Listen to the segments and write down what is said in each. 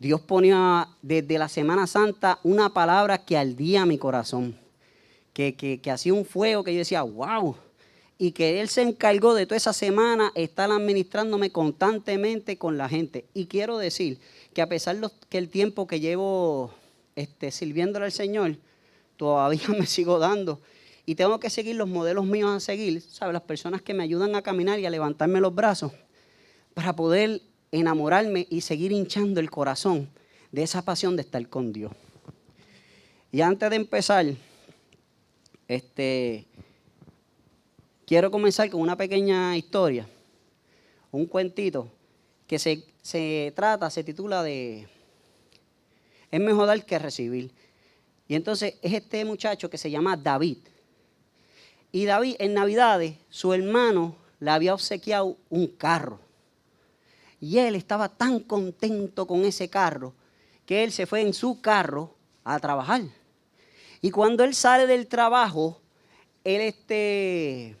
Dios ponía desde la Semana Santa una palabra que ardía mi corazón, que, que, hacía un fuego que yo decía, wow, y que Él se encargó de toda esa semana estar administrándome constantemente con la gente. Y quiero decir que a pesar de que el tiempo que llevo este, sirviéndole al Señor, todavía me sigo dando. Y tengo que seguir los modelos míos a seguir, ¿sabes? Las personas que me ayudan a caminar y a levantarme los brazos para poder enamorarme y seguir hinchando el corazón de esa pasión de estar con Dios. Y antes de empezar, este, quiero comenzar con una pequeña historia, un cuentito que se, se trata, se titula de Es mejor dar que recibir. Y entonces es este muchacho que se llama David. Y David en Navidades, su hermano le había obsequiado un carro. Y él estaba tan contento con ese carro que él se fue en su carro a trabajar. Y cuando él sale del trabajo, él este,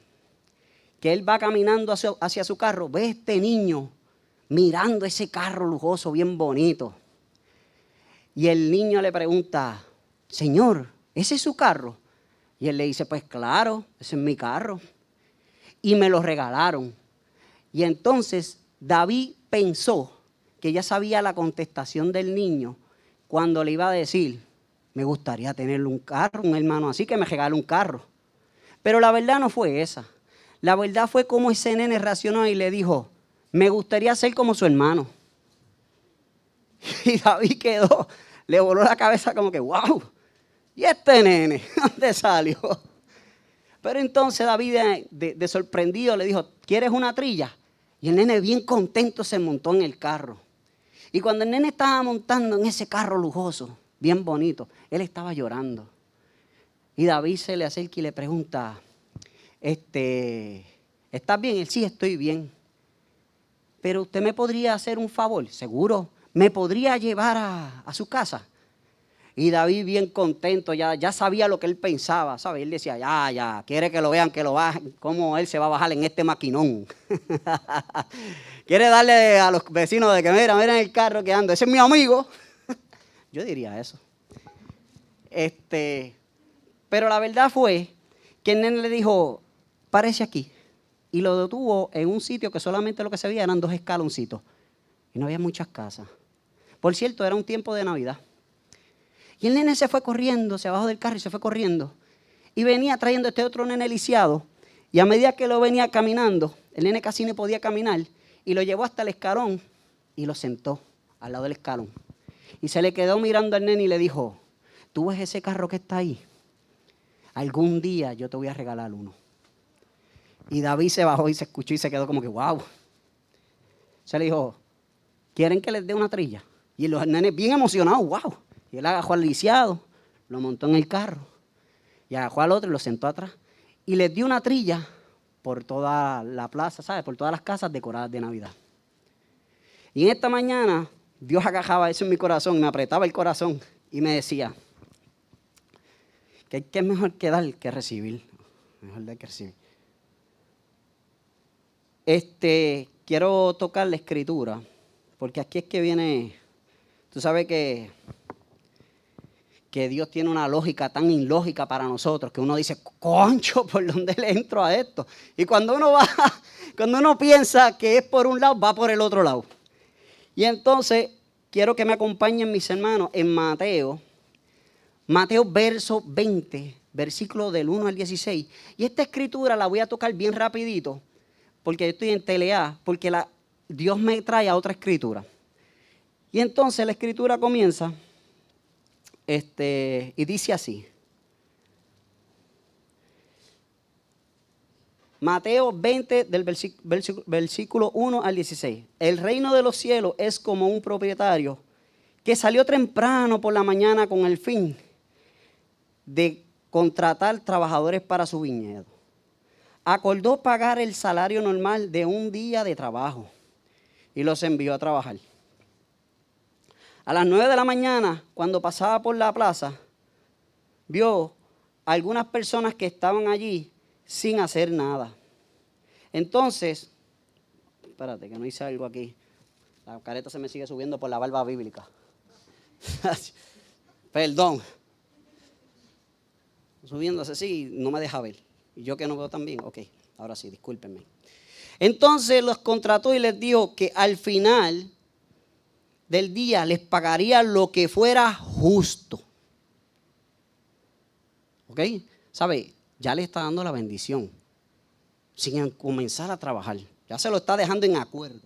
que él va caminando hacia, hacia su carro, ve a este niño mirando ese carro lujoso, bien bonito. Y el niño le pregunta, Señor, ¿ese es su carro? Y él le dice, pues claro, ese es mi carro. Y me lo regalaron. Y entonces David pensó que ya sabía la contestación del niño cuando le iba a decir, me gustaría tenerle un carro, un hermano así que me regale un carro. Pero la verdad no fue esa. La verdad fue como ese nene reaccionó y le dijo, me gustaría ser como su hermano. Y David quedó, le voló la cabeza como que, wow, ¿y este nene? ¿Dónde salió? Pero entonces David, de sorprendido, le dijo, ¿quieres una trilla? Y el nene bien contento se montó en el carro. Y cuando el nene estaba montando en ese carro lujoso, bien bonito, él estaba llorando. Y David se le acerca y le pregunta, este, ¿estás bien? Él sí, estoy bien. Pero usted me podría hacer un favor, seguro, me podría llevar a, a su casa. Y David bien contento, ya, ya sabía lo que él pensaba, ¿sabes? Él decía, ya, ya, quiere que lo vean, que lo bajen, cómo él se va a bajar en este maquinón. quiere darle a los vecinos de que, mira, miren el carro que anda, ese es mi amigo. Yo diría eso. Este, pero la verdad fue que el nene le dijo, parece aquí. Y lo detuvo en un sitio que solamente lo que se veía eran dos escaloncitos. Y no había muchas casas. Por cierto, era un tiempo de Navidad. Y el nene se fue corriendo, se bajó del carro y se fue corriendo. Y venía trayendo este otro nene lisiado. Y a medida que lo venía caminando, el nene casi no podía caminar. Y lo llevó hasta el escalón y lo sentó al lado del escalón. Y se le quedó mirando al nene y le dijo, ¿tú ves ese carro que está ahí? Algún día yo te voy a regalar uno. Y David se bajó y se escuchó y se quedó como que, wow. Se le dijo, ¿quieren que les dé una trilla? Y los nenes bien emocionados, wow. Y él agajó al lisiado, lo montó en el carro y agajó al otro y lo sentó atrás. Y les dio una trilla por toda la plaza, ¿sabes? Por todas las casas decoradas de Navidad. Y en esta mañana Dios agajaba eso en mi corazón, me apretaba el corazón y me decía que, es mejor que dar que recibir. Mejor dar que recibir. Este, quiero tocar la escritura, porque aquí es que viene, tú sabes que que Dios tiene una lógica tan ilógica para nosotros que uno dice, concho, ¿por dónde le entro a esto? Y cuando uno va, cuando uno piensa que es por un lado, va por el otro lado. Y entonces quiero que me acompañen mis hermanos en Mateo, Mateo verso 20, versículo del 1 al 16. Y esta escritura la voy a tocar bien rapidito, porque yo estoy en TLA, porque la, Dios me trae a otra escritura. Y entonces la escritura comienza este, y dice así. Mateo 20 del versículo 1 al 16. El reino de los cielos es como un propietario que salió temprano por la mañana con el fin de contratar trabajadores para su viñedo. Acordó pagar el salario normal de un día de trabajo y los envió a trabajar. A las nueve de la mañana, cuando pasaba por la plaza, vio algunas personas que estaban allí sin hacer nada. Entonces, espérate que no hice algo aquí. La careta se me sigue subiendo por la barba bíblica. Perdón. Subiéndose así, no me deja ver. Y yo que no veo tan bien, ok, ahora sí, discúlpenme. Entonces los contrató y les dijo que al final del día les pagaría lo que fuera justo. ¿Ok? ¿Sabe? Ya le está dando la bendición sin comenzar a trabajar. Ya se lo está dejando en acuerdo.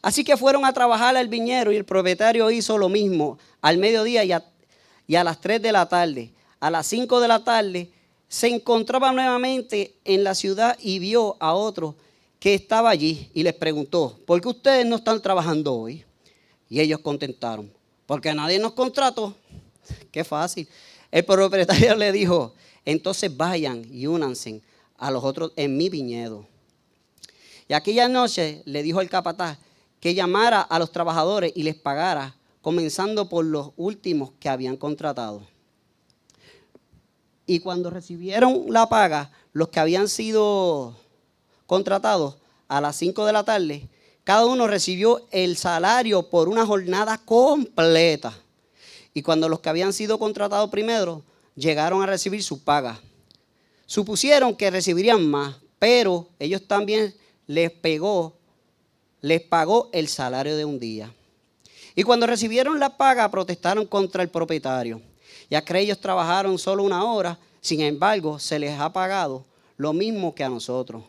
Así que fueron a trabajar al viñero y el propietario hizo lo mismo al mediodía y a, las 3 de la tarde. A las 5 de la tarde se encontraba nuevamente en la ciudad y vio a otro que estaba allí y les preguntó, ¿por qué ustedes no están trabajando hoy? Y ellos contentaron, porque nadie nos contrató. Qué fácil. El propietario le dijo, entonces vayan y únanse a los otros en mi viñedo. Y aquella noche le dijo el capataz que llamara a los trabajadores y les pagara, comenzando por los últimos que habían contratado. Y cuando recibieron la paga, los que habían sido contratados a las 5 de la tarde, cada uno recibió el salario por una jornada completa. Y cuando los que habían sido contratados primero llegaron a recibir su paga, supusieron que recibirían más, pero ellos también les pegó, les pagó el salario de un día. Y cuando recibieron la paga, protestaron contra el propietario. Ya que ellos trabajaron solo una hora, sin embargo, se les ha pagado lo mismo que a nosotros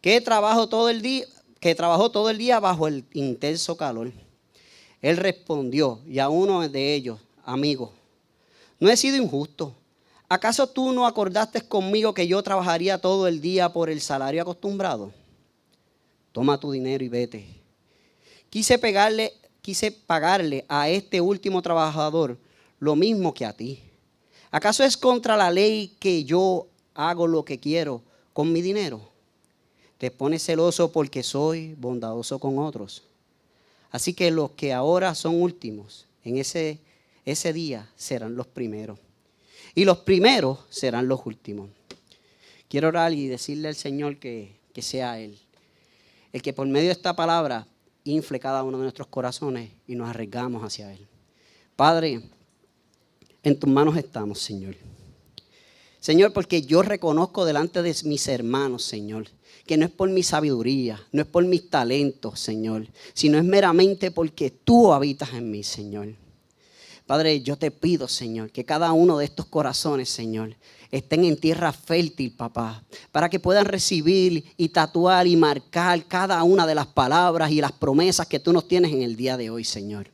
que trabajó todo el día, que trabajó todo el día bajo el intenso calor. Él respondió, y a uno de ellos, amigo, no he sido injusto. ¿Acaso tú no acordaste conmigo que yo trabajaría todo el día por el salario acostumbrado? Toma tu dinero y vete. Quise pegarle, quise pagarle a este último trabajador lo mismo que a ti. ¿Acaso es contra la ley que yo hago lo que quiero con mi dinero? Te pones celoso porque soy bondadoso con otros. Así que los que ahora son últimos en ese, ese día serán los primeros. Y los primeros serán los últimos. Quiero orar y decirle al Señor que, que sea Él. El que por medio de esta palabra infle cada uno de nuestros corazones y nos arriesgamos hacia Él. Padre, en tus manos estamos, Señor. Señor, porque yo reconozco delante de mis hermanos, Señor, que no es por mi sabiduría, no es por mis talentos, Señor, sino es meramente porque tú habitas en mí, Señor. Padre, yo te pido, Señor, que cada uno de estos corazones, Señor, estén en tierra fértil, papá, para que puedan recibir y tatuar y marcar cada una de las palabras y las promesas que tú nos tienes en el día de hoy, Señor.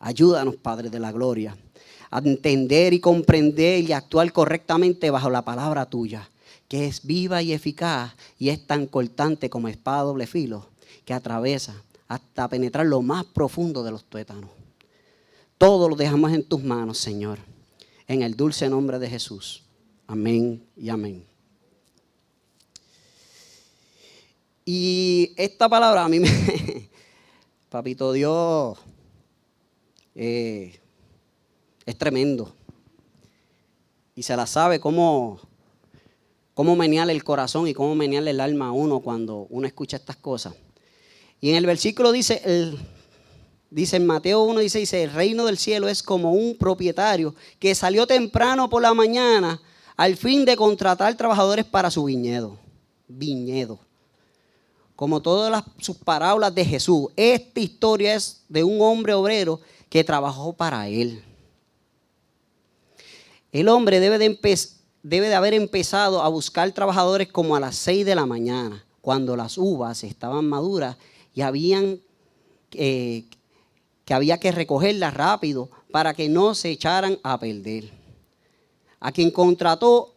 Ayúdanos, Padre de la Gloria, a entender y comprender y actuar correctamente bajo la palabra tuya que es viva y eficaz y es tan cortante como espada doble filo que atraviesa hasta penetrar lo más profundo de los tuétanos. Todo lo dejamos en tus manos, Señor, en el dulce nombre de Jesús. Amén y amén. Y esta palabra a mí me, papito Dios, eh, es tremendo. Y se la sabe cómo cómo menearle el corazón y cómo menearle el alma a uno cuando uno escucha estas cosas. Y en el versículo dice, el, dice en Mateo 1, dice, dice, el reino del cielo es como un propietario que salió temprano por la mañana al fin de contratar trabajadores para su viñedo. Viñedo. Como todas las, sus parábolas de Jesús, esta historia es de un hombre obrero que trabajó para él. El hombre debe de empezar debe de haber empezado a buscar trabajadores como a las 6 de la mañana, cuando las uvas estaban maduras y habían, eh, que había que recogerlas rápido para que no se echaran a perder. A quien contrató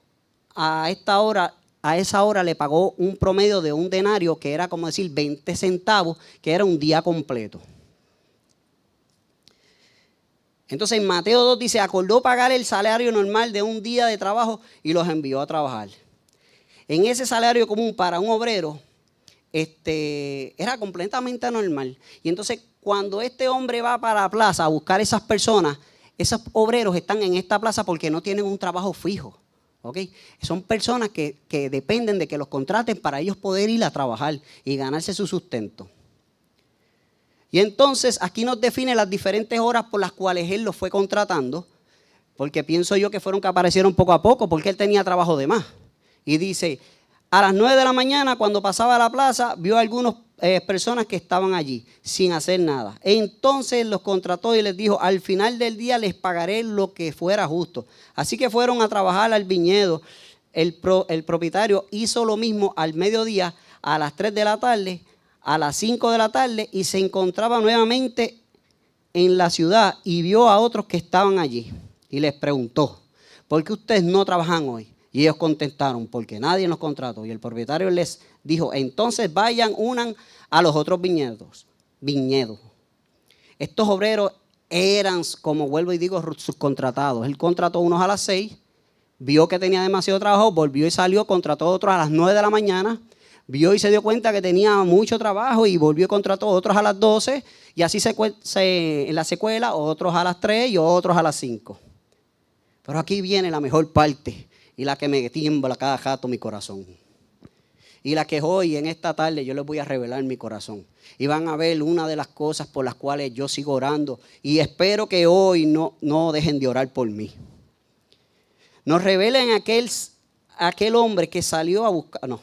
a esta hora, a esa hora le pagó un promedio de un denario, que era como decir 20 centavos, que era un día completo. Entonces en Mateo 2 dice, acordó pagar el salario normal de un día de trabajo y los envió a trabajar. En ese salario común para un obrero, este, era completamente normal. Y entonces cuando este hombre va para la plaza a buscar esas personas, esos obreros están en esta plaza porque no tienen un trabajo fijo. ¿okay? Son personas que, que dependen de que los contraten para ellos poder ir a trabajar y ganarse su sustento. Y entonces aquí nos define las diferentes horas por las cuales él lo fue contratando, porque pienso yo que fueron que aparecieron poco a poco, porque él tenía trabajo de más. Y dice, a las 9 de la mañana, cuando pasaba a la plaza, vio a algunas eh, personas que estaban allí sin hacer nada. entonces los contrató y les dijo, al final del día les pagaré lo que fuera justo. Así que fueron a trabajar al viñedo. El, el propietario hizo lo mismo al mediodía, a las 3 de la tarde, a las 5 de la tarde y se encontraba nuevamente en la ciudad y vio a otros que estaban allí y les preguntó, ¿por qué ustedes no trabajan hoy? Y ellos contestaron, porque nadie nos contrató. Y el propietario les dijo, entonces vayan, unan a los otros viñedos. Viñedos. Estos obreros eran, como vuelvo y digo, subcontratados. Él contrató unos a las 6, vio que tenía demasiado trabajo, volvió y salió, contrató otros a las 9 de la mañana vio y se dio cuenta que tenía mucho trabajo y volvió y contrató otros a las 12 y así se, en la secuela, otros a las 3 y otros a las 5. Pero aquí viene la mejor parte y la que me tiembla cada jato mi corazón. Y la que hoy, en esta tarde, yo les voy a revelar mi corazón. Y van a ver una de las cosas por las cuales yo sigo orando. Y espero que hoy no, no dejen de orar por mí. Nos revelen aquel, aquel hombre que salió a buscar. No,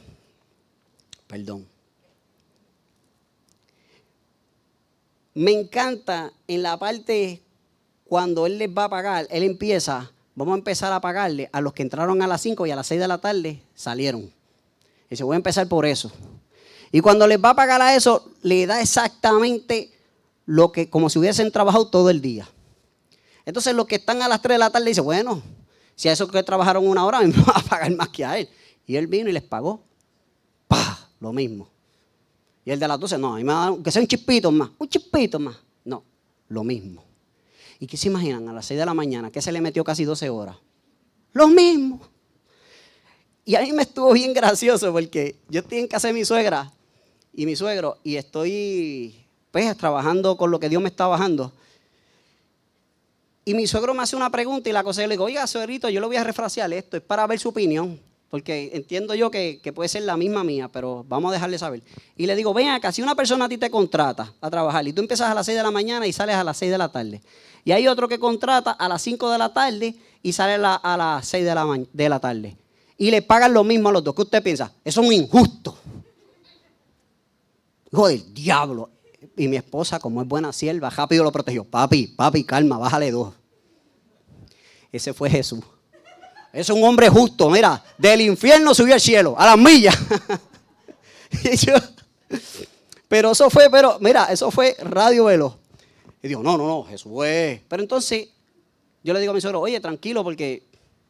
Perdón. Me encanta en la parte cuando Él les va a pagar, Él empieza, vamos a empezar a pagarle a los que entraron a las 5 y a las 6 de la tarde salieron. Y se voy a empezar por eso. Y cuando les va a pagar a eso, le da exactamente lo que, como si hubiesen trabajado todo el día. Entonces los que están a las 3 de la tarde dicen, bueno, si a esos que trabajaron una hora, me va a pagar más que a él. Y él vino y les pagó lo mismo. Y el de las 12, no, que sea un chispito más, un chispito más. No, lo mismo. ¿Y qué se imaginan a las 6 de la mañana? que se le metió casi 12 horas? Lo mismo. Y a mí me estuvo bien gracioso porque yo estoy en casa de mi suegra y mi suegro y estoy pues trabajando con lo que Dios me está bajando. Y mi suegro me hace una pregunta y la cosa yo le digo, oiga, suegrito, yo le voy a refrasear esto, es para ver su opinión porque entiendo yo que, puede ser la misma mía, pero vamos a dejarle saber. Y le digo, ven acá, si una persona a ti te contrata a trabajar y tú empiezas a las 6 de la mañana y sales a las 6 de la tarde, y hay otro que contrata a las 5 de la tarde y sale a, las 6 de la, de la tarde, y le pagan lo mismo a los dos, ¿qué usted piensa? Eso es un injusto. Hijo del diablo. Y mi esposa, como es buena sierva, rápido lo protegió. Papi, papi, calma, bájale dos. Ese fue Jesús. Es un hombre justo, mira, del infierno subió al cielo, a las millas. pero eso fue, pero mira, eso fue radio velo. Y digo, no, no, no, Jesús fue. Pero entonces yo le digo a mi suegro, oye, tranquilo, porque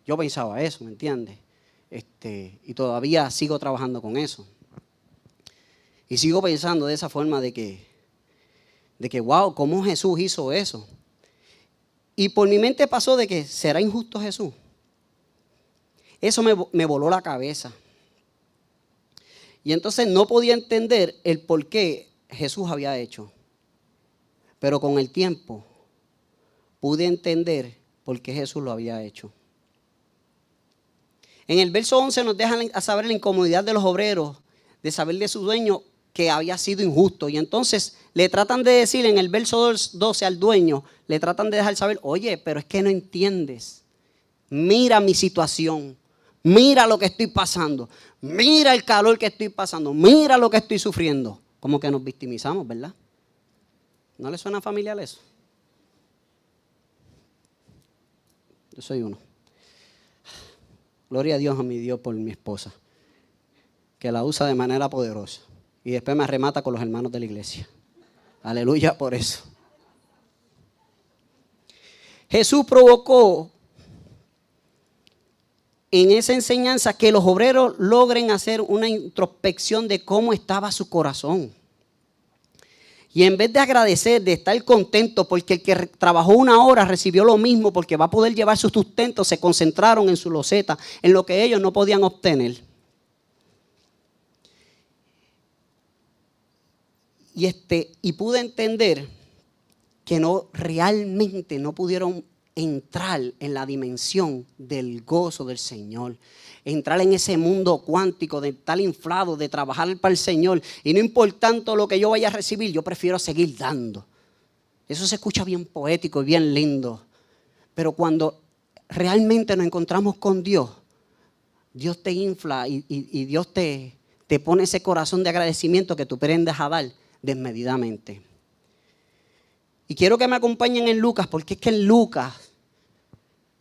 yo pensaba eso, ¿me entiendes? Este, y todavía sigo trabajando con eso. Y sigo pensando de esa forma de que, de que, wow, ¿cómo Jesús hizo eso? Y por mi mente pasó de que, ¿será injusto Jesús? Eso me, voló la cabeza. Y entonces no podía entender el por qué Jesús había hecho. Pero con el tiempo pude entender por qué Jesús lo había hecho. En el verso 11 nos dejan a saber la incomodidad de los obreros, de saber de su dueño que había sido injusto. Y entonces le tratan de decir en el verso 12 al dueño, le tratan de dejar saber, oye, pero es que no entiendes. Mira mi situación. Mira lo que estoy pasando. Mira el calor que estoy pasando. Mira lo que estoy sufriendo. Como que nos victimizamos, ¿verdad? ¿No le suena familiar eso? Yo soy uno. Gloria a Dios a mi Dios por mi esposa, que la usa de manera poderosa. Y después me remata con los hermanos de la iglesia. Aleluya por eso. Jesús provocó en esa enseñanza que los obreros logren hacer una introspección de cómo estaba su corazón. Y en vez de agradecer, de estar contento porque el que trabajó una hora recibió lo mismo porque va a poder llevar su sustento, se concentraron en su loseta, en lo que ellos no podían obtener. Y, este, y pude entender que no realmente no pudieron entrar en la dimensión del gozo del Señor. Entrar en ese mundo cuántico de estar inflado, de trabajar para el Señor. Y no importando lo que yo vaya a recibir, yo prefiero seguir dando. Eso se escucha bien poético y bien lindo. Pero cuando realmente nos encontramos con Dios, Dios te infla y, Dios te, te pone ese corazón de agradecimiento que tú prendes a dar desmedidamente. Y quiero que me acompañen en Lucas, porque es que en Lucas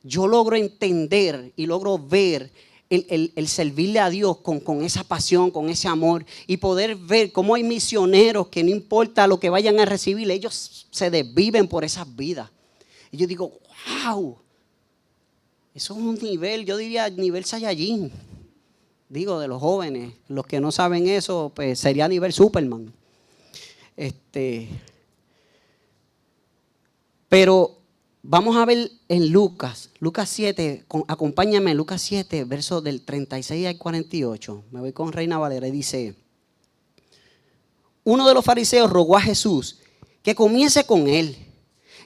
yo logro entender y logro ver el, servirle a Dios con, con, esa pasión, con ese amor y poder ver cómo hay misioneros que no importa lo que vayan a recibir, ellos se desviven por esas vidas. Y yo digo, wow, eso es un nivel, yo diría nivel Saiyajin. Digo, de los jóvenes. Los que no saben eso, pues sería nivel Superman. Este, pero vamos a ver en Lucas, Lucas 7, acompáñame, Lucas 7, verso del 36 al 48. Me voy con Reina Valera y dice, uno de los fariseos rogó a Jesús que comiese con él.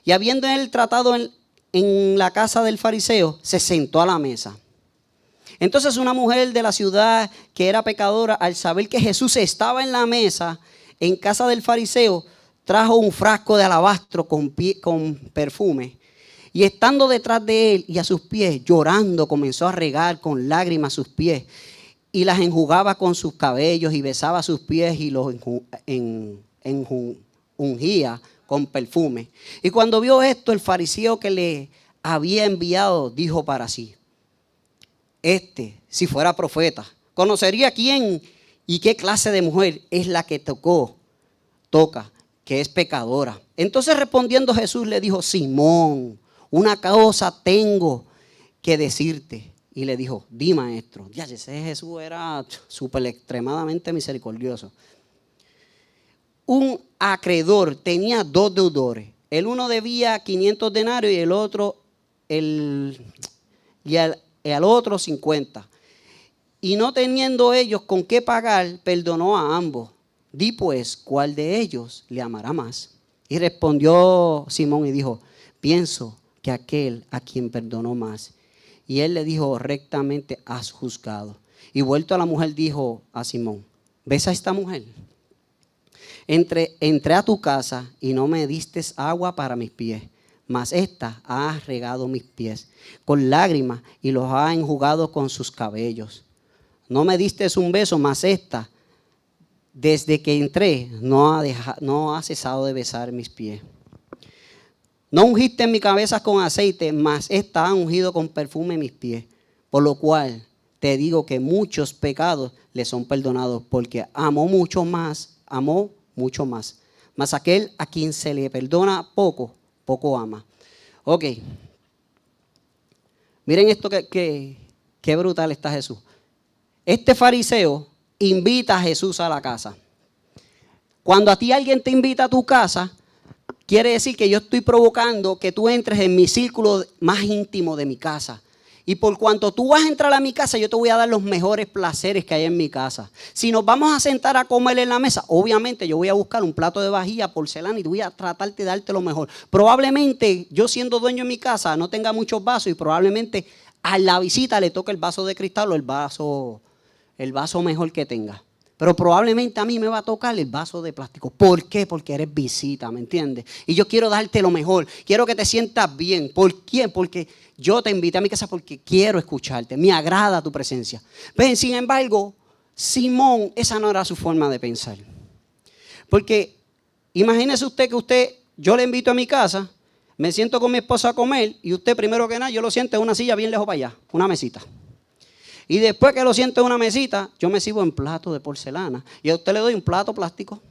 Y habiendo él tratado en, en la casa del fariseo, se sentó a la mesa. Entonces una mujer de la ciudad que era pecadora, al saber que Jesús estaba en la mesa en casa del fariseo, trajo un frasco de alabastro con, perfume. Y estando detrás de él y a sus pies, llorando, comenzó a regar con lágrimas sus pies. Y las enjugaba con sus cabellos y besaba sus pies y los ungía con perfume. Y cuando vio esto, el fariseo que le había enviado dijo para sí, este, si fuera profeta, conocería quién y qué clase de mujer es la que tocó, toca, que es pecadora. Entonces respondiendo Jesús le dijo, Simón, una cosa tengo que decirte. Y le dijo, di maestro. Ya, ese Jesús era súper extremadamente misericordioso un acreedor tenía dos deudores. El uno debía 500 denarios y el otro, el, y al, otro 50. Y no teniendo ellos con qué pagar, perdonó a ambos. Di pues, ¿cuál de ellos le amará más? Y respondió Simón y dijo, pienso que aquel a quien perdonó más. Y él le dijo, rectamente has juzgado. Y vuelto a la mujer dijo a Simón, ¿ves a esta mujer? Entré, entré a tu casa y no me diste agua para mis pies, mas esta ha regado mis pies con lágrimas y los ha enjugado con sus cabellos. No me diste un beso, mas esta, desde que entré, no ha, no ha cesado de besar mis pies. No ungiste mi cabeza con aceite, mas esta ha ungido con perfume mis pies. Por lo cual te digo que muchos pecados le son perdonados, porque amó mucho más, amó mucho más. Mas aquel a quien se le perdona poco, poco ama. Ok. Miren esto que, que, brutal está Jesús. Este fariseo invita a Jesús a la casa. Cuando a ti alguien te invita a tu casa, quiere decir que yo estoy provocando que tú entres en mi círculo más íntimo de mi casa. Y por cuanto tú vas a entrar a mi casa, yo te voy a dar los mejores placeres que hay en mi casa. Si nos vamos a sentar a comer en la mesa, obviamente yo voy a buscar un plato de vajilla, porcelana y voy a tratarte de darte lo mejor. Probablemente yo siendo dueño de mi casa no tenga muchos vasos y probablemente a la visita le toque el vaso de cristal o el vaso, el vaso mejor que tenga. Pero probablemente a mí me va a tocar el vaso de plástico. ¿Por qué? Porque eres visita, ¿me entiendes? Y yo quiero darte lo mejor. Quiero que te sientas bien. ¿Por qué? Porque yo te invité a mi casa porque quiero escucharte. Me agrada tu presencia. Ven, sin embargo, Simón, esa no era su forma de pensar. Porque imagínese usted que usted, yo le invito a mi casa, me siento con mi esposa a comer y usted primero que nada, yo lo siento en una silla bien lejos para allá, una mesita. Y después que lo siento en una mesita, yo me sirvo en plato de porcelana. Y a usted le doy un plato plástico.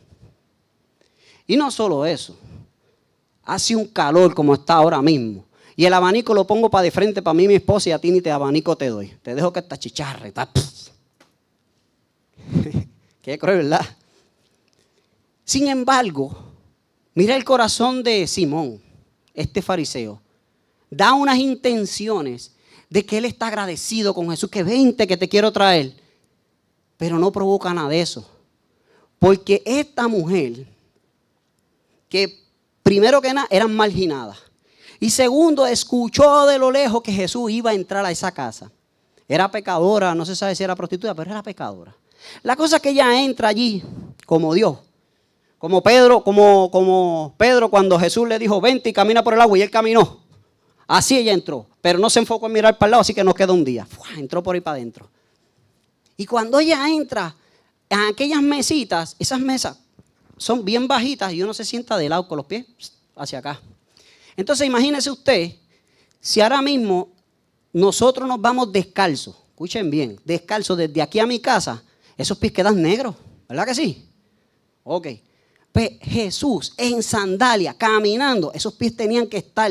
Y no solo eso. Hace un calor como está ahora mismo. Y el abanico lo pongo para de frente para mí, mi esposa, y a ti ni te abanico te doy. Te dejo que esta chicharre. Está... Qué cruel, ¿verdad? Sin embargo, mira el corazón de Simón, este fariseo. Da unas intenciones de que él está agradecido con Jesús, que vente que te quiero traer. Pero no provoca nada de eso. Porque esta mujer, que primero que nada eran marginadas, Y segundo, escuchó de lo lejos que Jesús iba a entrar a esa casa. Era pecadora, no se sabe si era prostituta, pero era pecadora. La cosa es que ella entra allí como Dios. Como Pedro, como, como Pedro cuando Jesús le dijo, vente y camina por el agua y él caminó. Así ella entró, pero no se enfocó en mirar para el lado, así que nos quedó un día. entró por ahí para adentro. Y cuando ella entra en aquellas mesitas, esas mesas son bien bajitas y uno se sienta de lado con los pies hacia acá. Entonces imagínese usted si ahora mismo nosotros nos vamos descalzos, escuchen bien, descalzos desde aquí a mi casa, esos pies quedan negros, ¿verdad que sí? Ok. Pues Jesús en sandalia, caminando, esos pies tenían que estar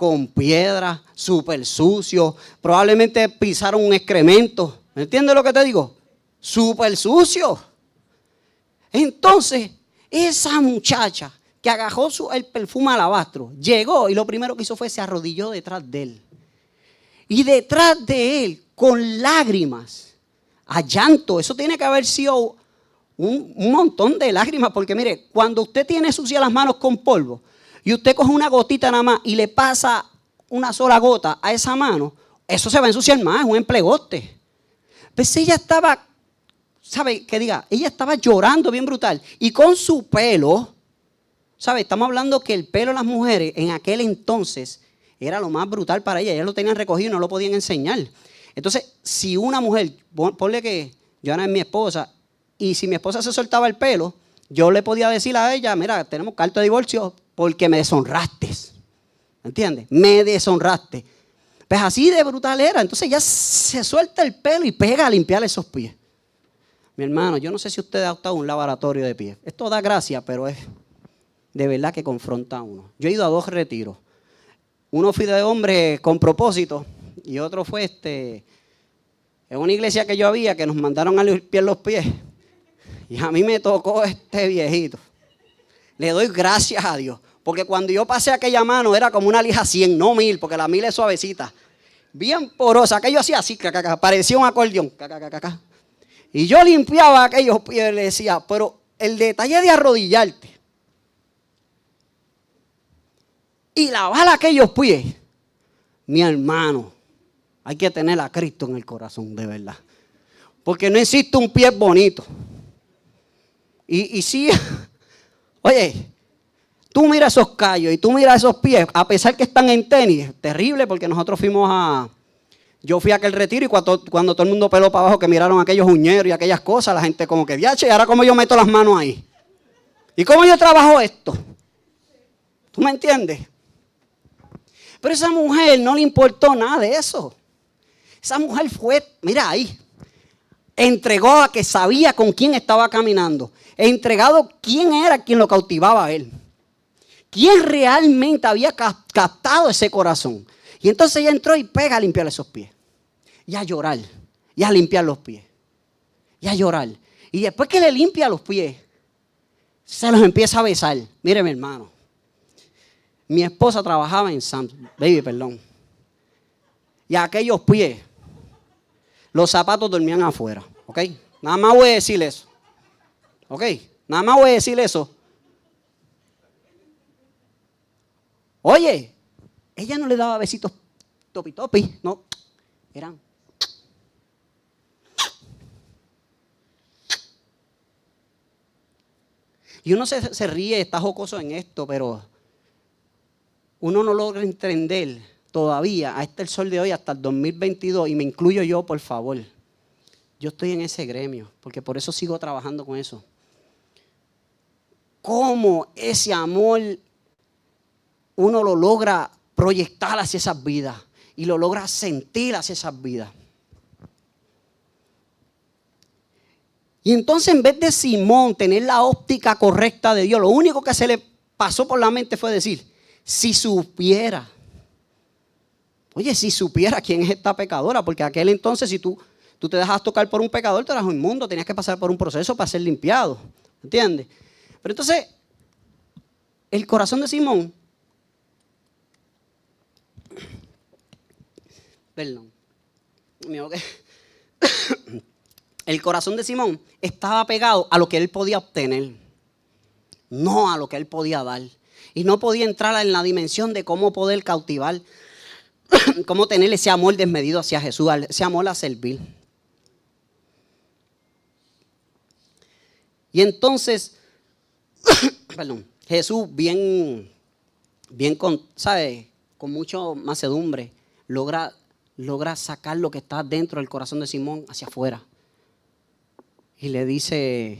con piedra, súper sucios, probablemente pisaron un excremento. ¿Me entiendes lo que te digo? Súper sucio. Entonces, esa muchacha que agajó su, el perfume alabastro, llegó y lo primero que hizo fue se arrodilló detrás de él. Y detrás de él, con lágrimas, a llanto, eso tiene que haber sido un, montón de lágrimas, porque mire, cuando usted tiene sucias las manos con polvo y usted coge una gotita nada más y le pasa una sola gota a esa mano, eso se va a ensuciar más, es un emplegote. Pues ella estaba, ¿sabe qué diga? Ella estaba llorando bien brutal y con su pelo, ¿sabe? Estamos hablando que el pelo de las mujeres en aquel entonces era lo más brutal para ella. Ellas lo tenían recogido y no lo podían enseñar. Entonces, si una mujer, ponle que yo era mi esposa, y si mi esposa se soltaba el pelo, yo le podía decir a ella, mira, tenemos carta de divorcio porque me deshonraste. ¿Entiendes? Me deshonraste. Pues así de brutal era. Entonces ella se suelta el pelo y pega a limpiar esos pies. Mi hermano, yo no sé si usted ha optado un laboratorio de pies. Esto da gracia, pero es de verdad que confronta a uno. Yo he ido a dos retiros. Uno fue de hombre con propósito y otro fue este, en una iglesia que yo había que nos mandaron a limpiar los pies. Y a mí me tocó este viejito. Le doy gracias a Dios. Porque cuando yo pasé aquella mano era como una lija 100, no mil, porque la mil es suavecita. Bien porosa. Aquello hacía así, parecía un acordeón. Y yo limpiaba aquellos pies y le decía, pero el detalle de arrodillarte y lavar aquellos pies, mi hermano, hay que tener a Cristo en el corazón, de verdad. Porque no existe un pie bonito. Y, y sí, oye, tú miras esos callos y tú miras esos pies, a pesar que están en tenis, terrible porque nosotros fuimos a... Yo fui a aquel retiro y cuando, todo el mundo peló para abajo que miraron aquellos uñeros y aquellas cosas, la gente como que, viache, ahora cómo yo meto las manos ahí. ¿Y cómo yo trabajo esto? ¿Tú me entiendes? Pero esa mujer no le importó nada de eso. Esa mujer fue, mira ahí, entregó a que sabía con quién estaba caminando. Entregado quién era quien lo cautivaba a él. Quién realmente había captado ese corazón. Y entonces ella entró y pega a limpiar esos pies. Y a llorar. Y a limpiar los pies. Y a llorar. Y después que le limpia los pies, se los empieza a besar. Mire, mi hermano. Mi esposa trabajaba en Sam's, baby, perdón. Y aquellos pies, los zapatos dormían afuera, ¿ok? Nada más voy a decir eso. ¿Ok? Nada más voy a decir eso. Oye, ella no le daba besitos topi topi, no. Eran. Y uno se, se ríe, está jocoso en esto, pero uno no logra entender todavía, a este el sol de hoy, hasta el 2022, y me incluyo yo, por favor. Yo estoy en ese gremio, porque por eso sigo trabajando con eso. ¿Cómo ese amor uno lo logra proyectar hacia esas vidas y lo logra sentir hacia esas vidas? Y entonces en vez de Simón tener la óptica correcta de Dios, lo único que se le pasó por la mente fue decir, si supiera. Oye, si supiera quién es esta pecadora, porque aquel entonces si tú, tú te dejas tocar por un pecador, tú eras un mundo, tenías que pasar por un proceso para ser limpiado. ¿Entiendes? Pero entonces, el corazón de Simón, perdón, el corazón de Simón estaba pegado a lo que él podía obtener, no a lo que él podía dar. Y no podía entrar en la dimensión de cómo poder cautivar, cómo tener ese amor desmedido hacia Jesús, ese amor a servir. Y entonces, perdón, Jesús bien, bien con, ¿sabe? Con mucho macedumbre, logra, logra sacar lo que está dentro del corazón de Simón hacia afuera. Y le dice,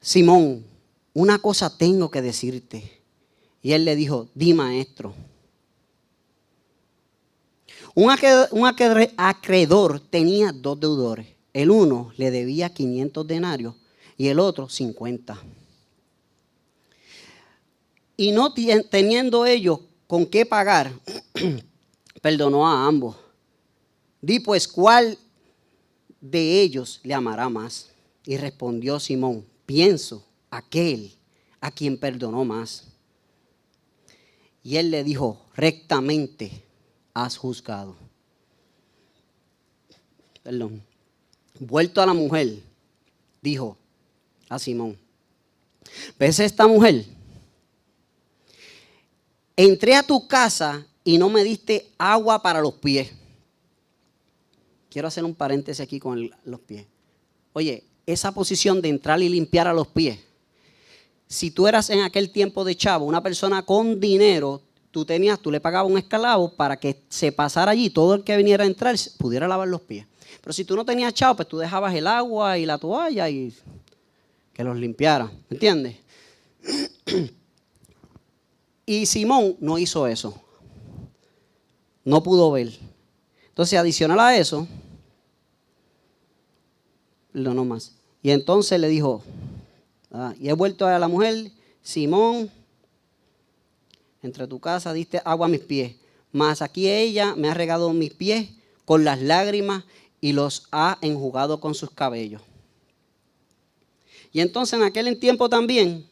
Simón, una cosa tengo que decirte. Y él le dijo, di maestro. Un acreedor tenía dos deudores. El uno le debía 500 denarios y el otro 50. Y no teniendo ellos con qué pagar, perdonó a ambos. Di pues, ¿cuál de ellos le amará más? Y respondió Simón, pienso, aquel a quien perdonó más. Y él le dijo, rectamente has juzgado. Perdón. Vuelto a la mujer, dijo a Simón, ¿ves esta mujer? Entré a tu casa y no me diste agua para los pies. Quiero hacer un paréntesis aquí con los pies. Oye, esa posición de entrar y limpiar a los pies. Si tú eras en aquel tiempo de chavo una persona con dinero, tú tenías, tú le pagabas un esclavo para que se pasara allí, todo el que viniera a entrar pudiera lavar los pies. Pero si tú no tenías chavo, pues tú dejabas el agua y la toalla y que los limpiara, ¿me entiendes? Y Simón no hizo eso. No pudo ver. Entonces, adicional a eso, no más. Y entonces le dijo, ah, y he vuelto a la mujer, Simón, entre tu casa diste agua a mis pies, mas aquí ella me ha regado mis pies con las lágrimas y los ha enjugado con sus cabellos. Y entonces en aquel tiempo también,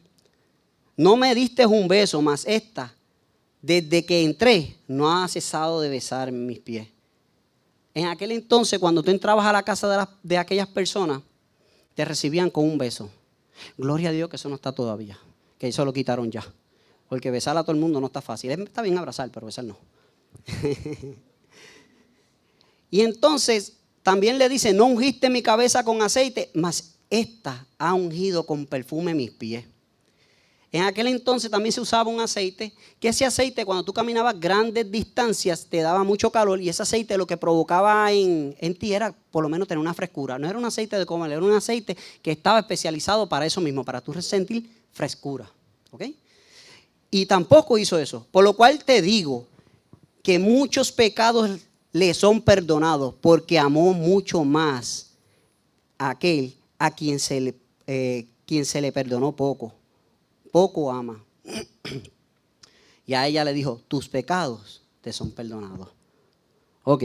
no me diste un beso, mas esta, desde que entré, no ha cesado de besar mis pies. En aquel entonces, cuando tú entrabas a la casa de, de aquellas personas, te recibían con un beso. Gloria a Dios que eso no está todavía, que eso lo quitaron ya. Porque besar a todo el mundo no está fácil. Está bien abrazar, pero besar no. y entonces también le dice, no ungiste mi cabeza con aceite, mas esta ha ungido con perfume mis pies. En aquel entonces también se usaba un aceite, que ese aceite cuando tú caminabas grandes distancias te daba mucho calor y ese aceite lo que provocaba en, ti era por lo menos tener una frescura. No era un aceite de comer, era un aceite que estaba especializado para eso mismo, para tú sentir frescura. Y tampoco hizo eso. Por lo cual te digo que muchos pecados le son perdonados porque amó mucho más a aquel a quien se le, eh, quien se le perdonó poco poco ama. Y a ella le dijo, tus pecados te son perdonados. Ok.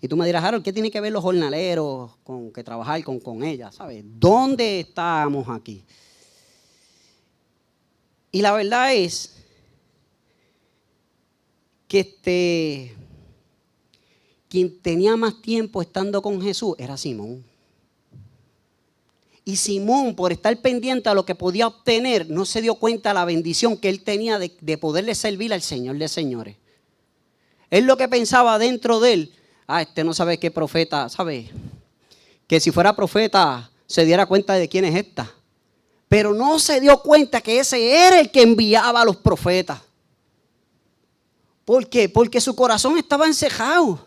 Y tú me dirás, Harold, ¿qué tiene que ver los jornaleros con que trabajar con, con ella? ¿Sabes? ¿Dónde estamos aquí? Y la verdad es que este, quien tenía más tiempo estando con Jesús era Simón. Y Simón, por estar pendiente a lo que podía obtener, no se dio cuenta de la bendición que él tenía de, poderle servir al Señor de señores. Él lo que pensaba dentro de él, ah, este no sabe qué profeta, ¿sabe? Que si fuera profeta se diera cuenta de quién es esta. Pero no se dio cuenta que ese era el que enviaba a los profetas. ¿Por qué? Porque su corazón estaba encejado.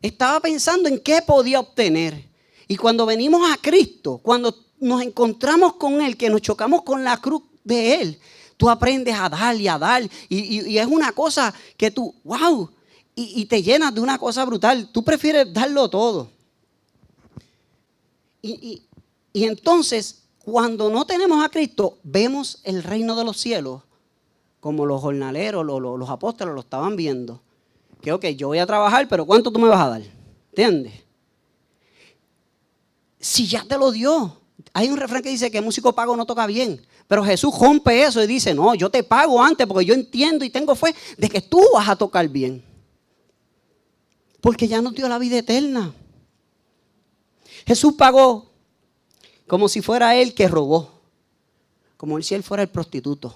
Estaba pensando en qué podía obtener. Y cuando venimos a Cristo, cuando nos encontramos con Él, que nos chocamos con la cruz de Él, tú aprendes a dar y a dar. Y, es una cosa que tú, wow, y, y, te llenas de una cosa brutal. Tú prefieres darlo todo. Y, entonces, cuando no tenemos a Cristo, vemos el reino de los cielos, como los jornaleros, los, apóstoles lo estaban viendo. Que, ok, yo voy a trabajar, pero ¿cuánto tú me vas a dar? ¿Entiendes? si ya te lo dio. Hay un refrán que dice que músico pago no toca bien. Pero Jesús rompe eso y dice, no, yo te pago antes porque yo entiendo y tengo fe de que tú vas a tocar bien. Porque ya nos dio la vida eterna. Jesús pagó como si fuera él que robó, como si él fuera el prostituto.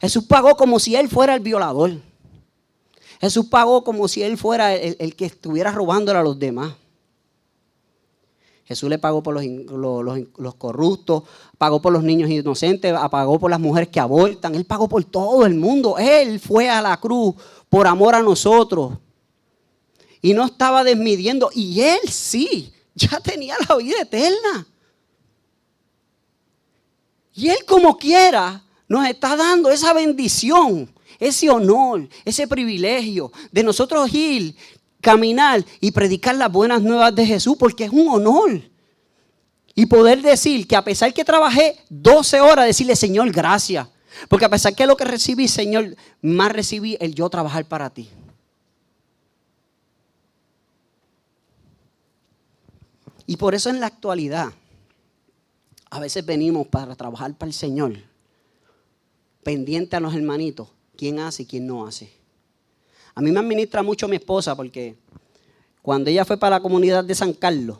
Jesús pagó como si él fuera el violador. Jesús pagó como si él fuera el, que estuviera robándole a los demás. Jesús le pagó por los, corruptos, pagó por los niños inocentes, pagó por las mujeres que abortan, Él pagó por todo el mundo. Él fue a la cruz por amor a nosotros. Y no estaba desmidiendo. Y Él sí, ya tenía la vida eterna. Y Él como quiera nos está dando esa bendición, ese honor, ese privilegio de nosotros ir, caminar y predicar las buenas nuevas de Jesús, porque es un honor. Y poder decir que a pesar que trabajé 12 horas, decirle, Señor, gracias. Porque a pesar que lo que recibí, Señor, más recibí el yo trabajar para ti. Y por eso en la actualidad, a veces venimos para trabajar para el Señor, pendiente a los hermanitos, quién hace y quién no hace. A mí me administra mucho mi esposa porque cuando ella fue para la comunidad de San Carlos,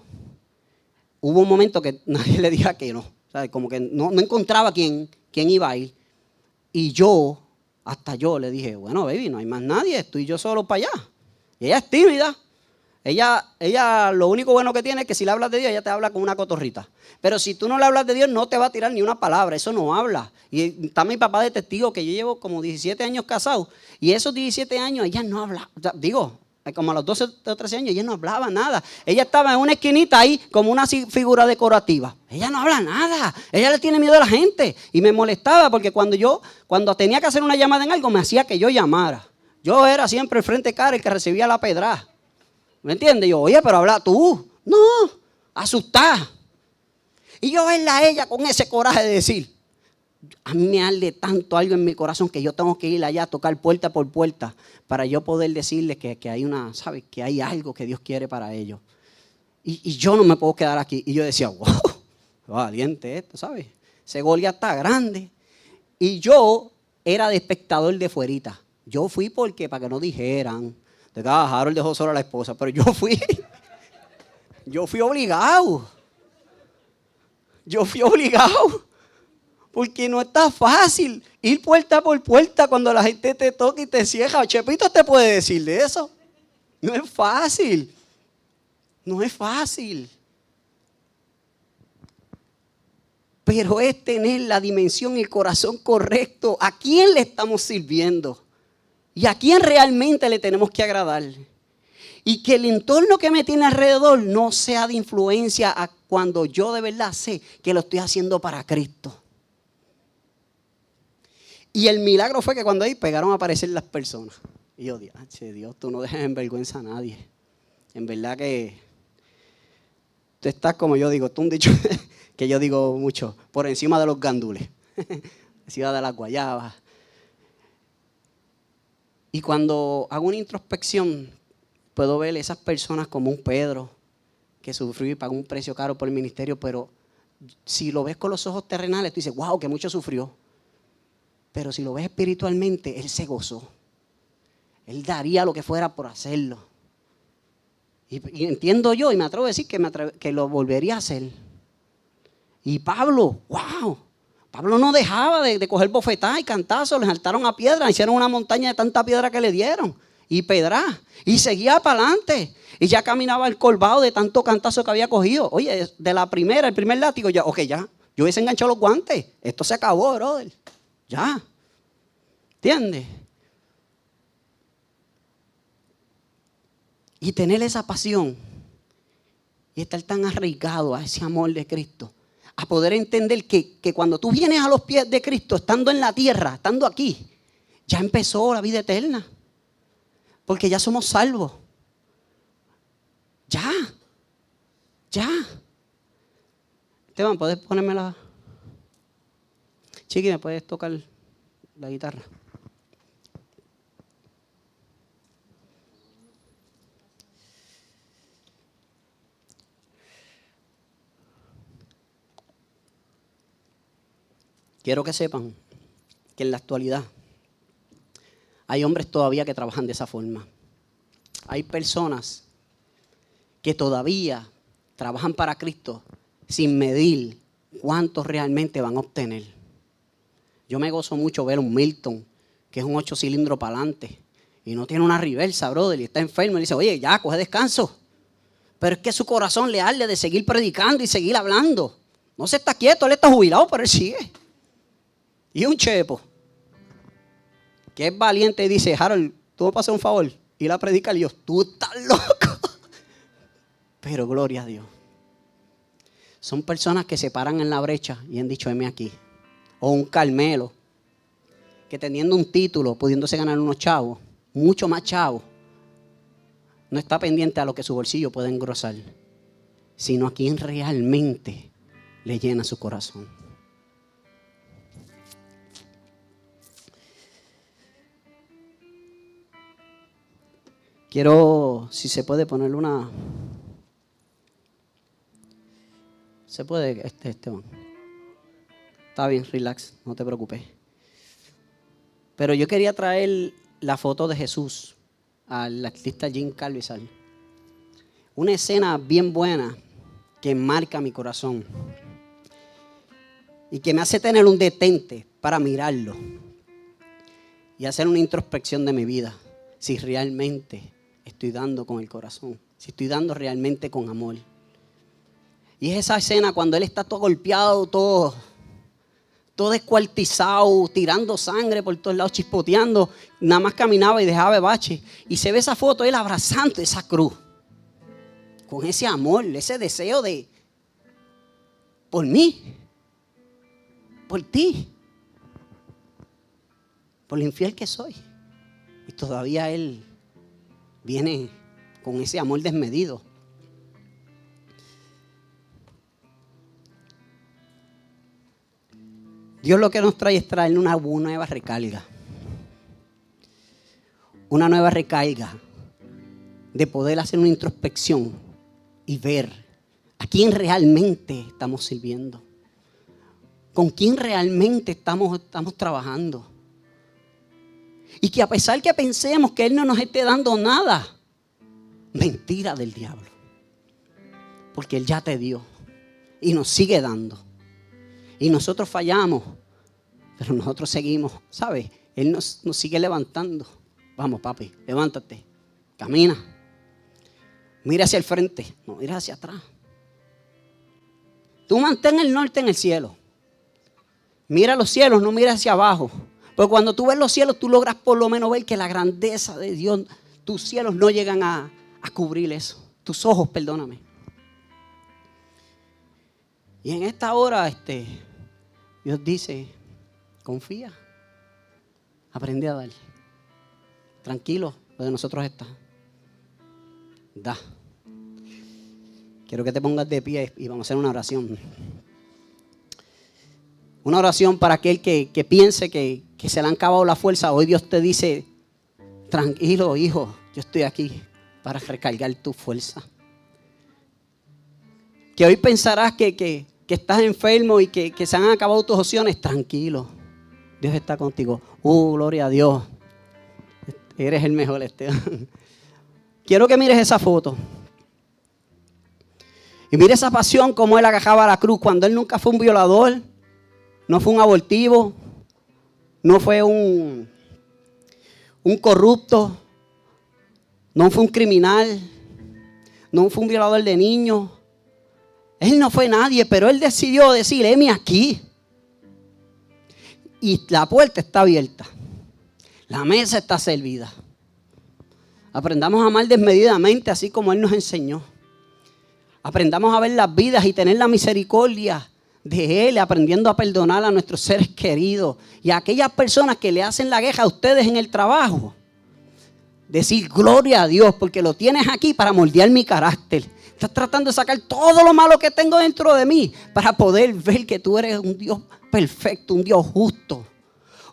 hubo un momento que nadie le dijo que no. Como que no, encontraba quién, quién iba a ir. Y yo, hasta yo le dije, bueno, baby, no hay más nadie, estoy yo solo para allá. Y ella es tímida. Ella, ella lo único bueno que tiene es que si le hablas de Dios, ella te habla con una cotorrita. Pero si tú no le hablas de Dios, no te va a tirar ni una palabra. Eso no habla. Y está mi papá de testigo que yo llevo como 17 años casado. Y esos 17 años ella no habla. Digo, como a los 12 o 13 años, ella no hablaba nada. Ella estaba en una esquinita ahí como una figura decorativa. Ella no habla nada. Ella le tiene miedo a la gente. Y me molestaba porque cuando yo, cuando tenía que hacer una llamada en algo, me hacía que yo llamara. Yo era siempre el frente cara el que recibía la pedra. ¿Me entiendes? Yo, oye, pero habla tú. No, asustar. Y yo verla a ella con ese coraje de decir, a mí me arde tanto algo en mi corazón que yo tengo que ir allá a tocar puerta por puerta para yo poder decirles que, hay una, ¿sabes? Que hay algo que Dios quiere para ellos. Y, yo no me puedo quedar aquí. Y yo decía, wow, valiente esto, ¿sabes? Ese Golia está grande. Y yo era de espectador de fuerita. Yo fui porque, para que no dijeran, de ah, Harold dejó solo a la esposa, pero yo fui, yo fui obligado. Yo fui obligado. Porque no está fácil ir puerta por puerta cuando la gente te toca y te cierra. Chepito te puede decir de eso. No es fácil. No es fácil. Pero es tener la dimensión y el corazón correcto. ¿A quién le estamos sirviendo? ¿Y a quién realmente le tenemos que agradar? Y que el entorno que me tiene alrededor no sea de influencia a cuando yo de verdad sé que lo estoy haciendo para Cristo. Y el milagro fue que cuando ahí pegaron a aparecer las personas. Y yo, Dios, tú no dejes en vergüenza a nadie. En verdad que tú estás como yo digo, tú un dicho que yo digo mucho, por encima de los gandules, encima de las guayabas, y cuando hago una introspección, puedo ver esas personas como un Pedro que sufrió y pagó un precio caro por el ministerio, pero si lo ves con los ojos terrenales, tú dices, wow, que mucho sufrió. Pero si lo ves espiritualmente, él se gozó. Él daría lo que fuera por hacerlo. Y, entiendo yo, y me atrevo a decir que, me que lo volvería a hacer. Y Pablo, wow, Pablo no dejaba de, coger bofetadas y cantazos, le saltaron a piedra, hicieron una montaña de tanta piedra que le dieron y pedra. Y seguía para adelante. Y ya caminaba el colvado de tanto cantazo que había cogido. Oye, de la primera, el primer látigo, ya, ok, ya. Yo hubiese enganchado los guantes. Esto se acabó, brother. Ya. ¿Entiendes? Y tener esa pasión y estar tan arraigado a ese amor de Cristo a poder entender que, cuando tú vienes a los pies de Cristo, estando en la tierra, estando aquí, ya empezó la vida eterna. Porque ya somos salvos. Ya. Ya. Esteban, ¿puedes ponerme la... Chiqui, ¿me puedes tocar la guitarra? Quiero que sepan que en la actualidad hay hombres todavía que trabajan de esa forma. Hay personas que todavía trabajan para Cristo sin medir cuántos realmente van a obtener. Yo me gozo mucho ver un Milton, que es un ocho cilindros para adelante, y no tiene una reversa, brother, y está enfermo, y dice, oye, ya, coge descanso. Pero es que su corazón le arde de seguir predicando y seguir hablando. No se está quieto, él está jubilado, pero él sigue. Y un chepo, que es valiente y dice, Harold, tú me pasas un favor, y la predica y yo, tú estás loco. Pero gloria a Dios. Son personas que se paran en la brecha y han dicho, heme aquí. O un Carmelo, que teniendo un título, pudiéndose ganar unos chavos, mucho más chavos, no está pendiente a lo que su bolsillo puede engrosar, sino a quien realmente le llena su corazón. Quiero, si se puede, ponerle una... Se puede, este, Esteban. Está bien, relax, no te preocupes. Pero yo quería traer la foto de Jesús al artista Jim Calvisal. Una escena bien buena que marca mi corazón y que me hace tener un detente para mirarlo y hacer una introspección de mi vida, si realmente estoy dando con el corazón, si estoy dando realmente con amor. Y es esa escena cuando él está todo golpeado, todo, todo descuartizado, tirando sangre por todos lados, chispoteando, nada más caminaba y dejaba bache. Y se ve esa foto, él abrazando esa cruz, con ese amor, ese deseo de, por mí, por ti, por lo infiel que soy. Y todavía él viene con ese amor desmedido. Dios lo que nos trae es traer una nueva recarga. Una nueva recarga de poder hacer una introspección y ver a quién realmente estamos sirviendo. Con quién realmente estamos, estamos trabajando. Y que a pesar que pensemos que Él no nos esté dando nada, mentira del diablo. Porque Él ya te dio y nos sigue dando. Y nosotros fallamos, pero nosotros seguimos, ¿sabes? Él nos, nos sigue levantando. Vamos, papi, levántate, camina. Mira hacia el frente, no, mira hacia atrás. Tú mantén el norte en el cielo. Mira los cielos, no mira hacia abajo. Porque cuando tú ves los cielos, tú logras por lo menos ver que la grandeza de Dios, tus cielos no llegan a, cubrir eso. Tus ojos, perdóname. Y en esta hora, este, Dios dice, confía, aprende a dar. Tranquilo, lo de nosotros está. Da. Quiero que te pongas de pie y vamos a hacer una oración. Una oración para aquel que, piense que, que se le han acabado la fuerza. Hoy Dios te dice, tranquilo hijo, yo estoy aquí para recargar tu fuerza. Que hoy pensarás que, estás enfermo y que, se han acabado tus opciones. Tranquilo, Dios está contigo. Uh, gloria a Dios. Eres el mejor, Esteban. Quiero que mires esa foto. Y mire esa pasión como él agajaba la cruz cuando él nunca fue un violador, no fue un abortivo, no fue un, un corrupto, no fue un criminal, no fue un violador de niños. Él no fue nadie, pero él decidió decir, heme aquí. Y la puerta está abierta. La mesa está servida. Aprendamos a amar desmedidamente, así como Él nos enseñó. Aprendamos a ver las vidas y tener la misericordia de Él, aprendiendo a perdonar a nuestros seres queridos y a aquellas personas que le hacen la queja a ustedes en el trabajo. Decir gloria a Dios porque lo tienes aquí para moldear mi carácter. Estás tratando de sacar todo lo malo que tengo dentro de mí para poder ver que tú eres un Dios perfecto, un Dios justo.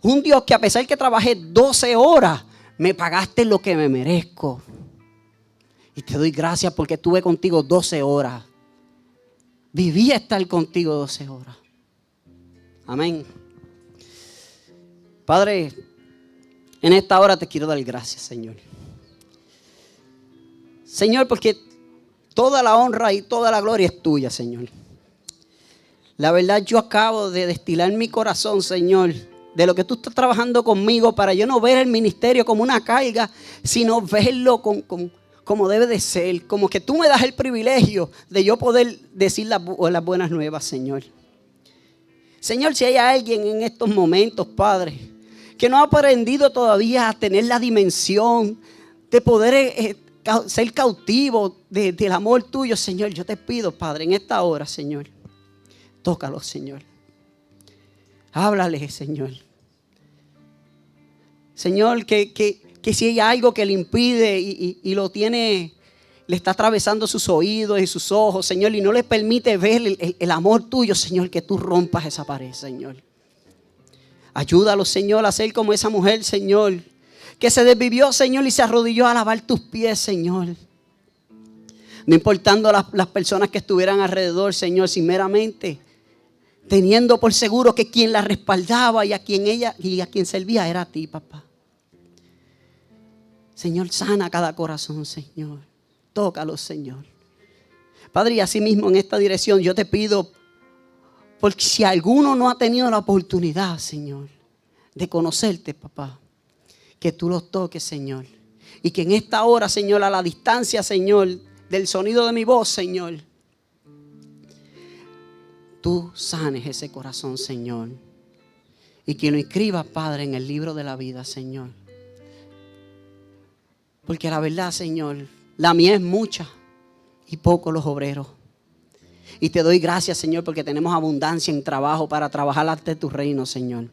Un Dios que a pesar que trabajé 12 horas, me pagaste lo que me merezco. Y te doy gracias porque estuve contigo 12 horas. Viví estar contigo 12 horas. Amén. Padre, en esta hora te quiero dar gracias, Señor. Señor, porque toda la honra y toda la gloria es tuya, Señor. La verdad, yo acabo de destilar mi corazón, Señor, de lo que tú estás trabajando conmigo para yo no ver el ministerio como una carga, sino verlo como debe de ser, como que tú me das el privilegio de yo poder decir las, buenas nuevas, Señor. Señor, si hay alguien en estos momentos, Padre, que no ha aprendido todavía a tener la dimensión de poder eh, ser cautivo del amor tuyo, Señor, yo te pido, Padre, en esta hora, Señor Tócalo, Señor. Háblale, Señor. Señor, que, si hay algo que le impide y, lo tiene, le está atravesando sus oídos y sus ojos, Señor, y no le permite ver el, amor tuyo, Señor, que tú rompas esa pared, Señor. Ayúdalo, Señor, a ser como esa mujer, Señor, que se desvivió, Señor, y se arrodilló a lavar tus pies, Señor. No importando las, las personas que estuvieran alrededor, Señor, si meramente teniendo por seguro que quien la respaldaba y a quien ella y a quien servía era a ti, papá. Señor, sana cada corazón, Señor. Tócalo, Señor. Padre, y así mismo en esta dirección yo te pido, porque si alguno no ha tenido la oportunidad, Señor, de conocerte, papá, que tú los toques, Señor. Y que en esta hora, Señor, a la distancia, Señor, del sonido de mi voz, Señor, tú sanes ese corazón, Señor. Y que lo inscriba, Padre, en el libro de la vida, Señor. Porque la verdad, Señor, la mía es mucha y poco los obreros. Y te doy gracias, Señor, porque tenemos abundancia en trabajo para trabajar ante tu reino, Señor.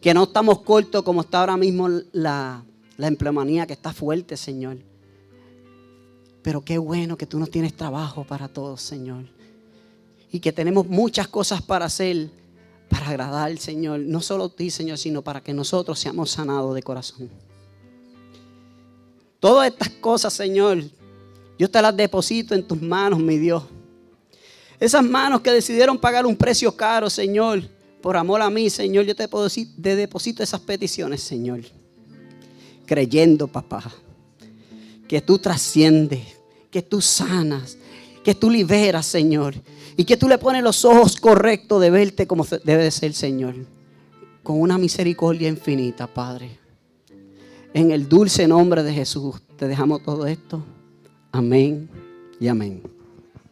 Que no estamos cortos como está ahora mismo la, la empleomanía que está fuerte, Señor. Pero qué bueno que tú nos tienes trabajo para todos, Señor y que tenemos muchas cosas para hacer para agradar al Señor. No solo a ti, Señor, sino para que nosotros seamos sanados de corazón. Todas estas cosas, Señor, yo te las deposito en tus manos, mi Dios. Esas manos que decidieron pagar un precio caro, Señor, por amor a mí, Señor, yo te, te deposito esas peticiones, Señor. Creyendo, papá, que tú trasciendes, que tú sanas, que tú liberas, Señor, y que tú le pones los ojos correctos de verte como debe de ser, Señor. Con una misericordia infinita, Padre. En el dulce nombre de Jesús te dejamos todo esto. Amén y amén.